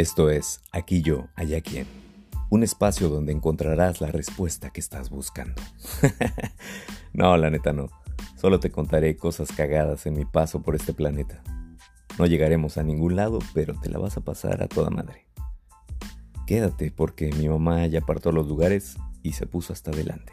Esto es Aquí yo, allá quien. Un espacio donde encontrarás la respuesta que estás buscando. no, la neta no. Solo te contaré cosas cagadas en mi paso por este planeta. No llegaremos a ningún lado, pero te la vas a pasar a toda madre. Quédate porque mi mamá ya apartó los lugares y se puso hasta adelante.